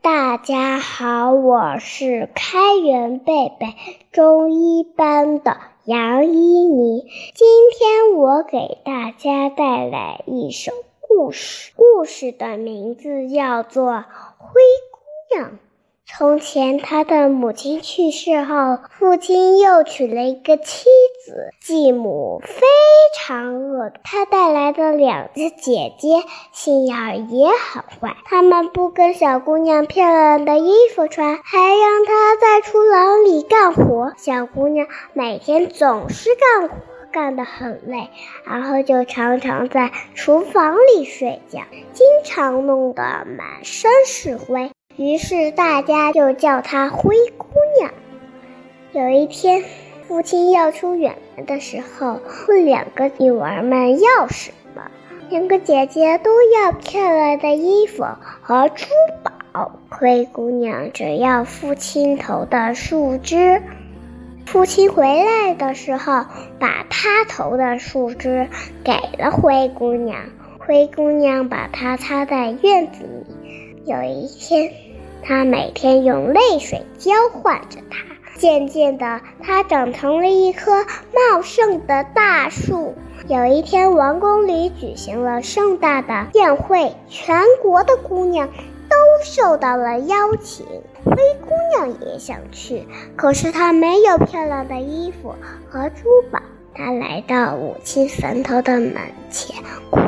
大家好，我是开元贝贝中一班的杨依妮。今天我给大家带来一首故事，故事的名字叫做《》。从前，他的母亲去世后，父亲又娶了一个妻子。继母非常恶毒，他带来的两个姐姐心眼儿也很坏。他们不给小姑娘漂亮的衣服穿，还让她在厨房里干活。小姑娘每天总是干活，干得很累，然后就常常在厨房里睡觉，经常弄得满身是灰。于是大家就叫她灰姑娘。有一天，父亲要出远门的时候，问两个女儿们要什么。两个姐姐都要漂亮的衣服和珠宝，灰姑娘只要父亲头的树枝。父亲回来的时候，把他头的树枝给了灰姑娘。灰姑娘把它插在院子里。有一天。他每天用泪水浇灌着它，渐渐的，它长成了一棵茂盛的大树。有一天，王宫里举行了盛大的宴会，全国的姑娘都受到了邀请。灰姑娘也想去，可是她没有漂亮的衣服和珠宝。她来到母亲坟头的门前，哭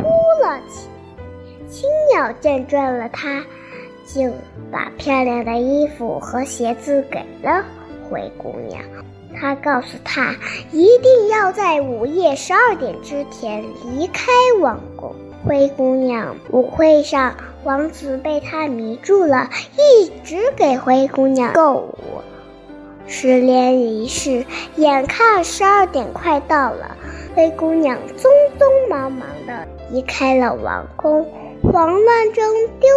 了起来。青鸟见状了她。就把漂亮的衣服和鞋子给了灰姑娘。他告诉她，一定要在午夜十二点之前离开王宫。灰姑娘舞会上，王子被她迷住了，一直给灰姑娘购物。十连一世，眼看十二点快到了，灰姑娘匆匆忙忙地离开了王宫。慌乱中丢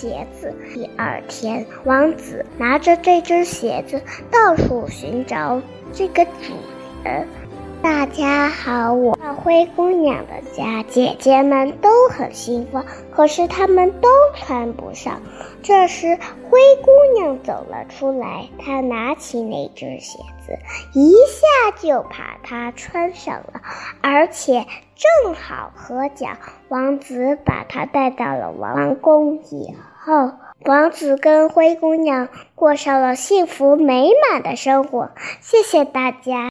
鞋子。第二天，王子拿着这只鞋子到处寻找这个主人。大家好，我灰姑娘的家，姐姐们都很兴奋，可是她们都穿不上。这时，灰姑娘走了出来，她拿起那只鞋子，一下就把它穿上了，而且正好合脚。王子把她带到了王宫以后，王子跟灰姑娘过上了幸福美满的生活。谢谢大家。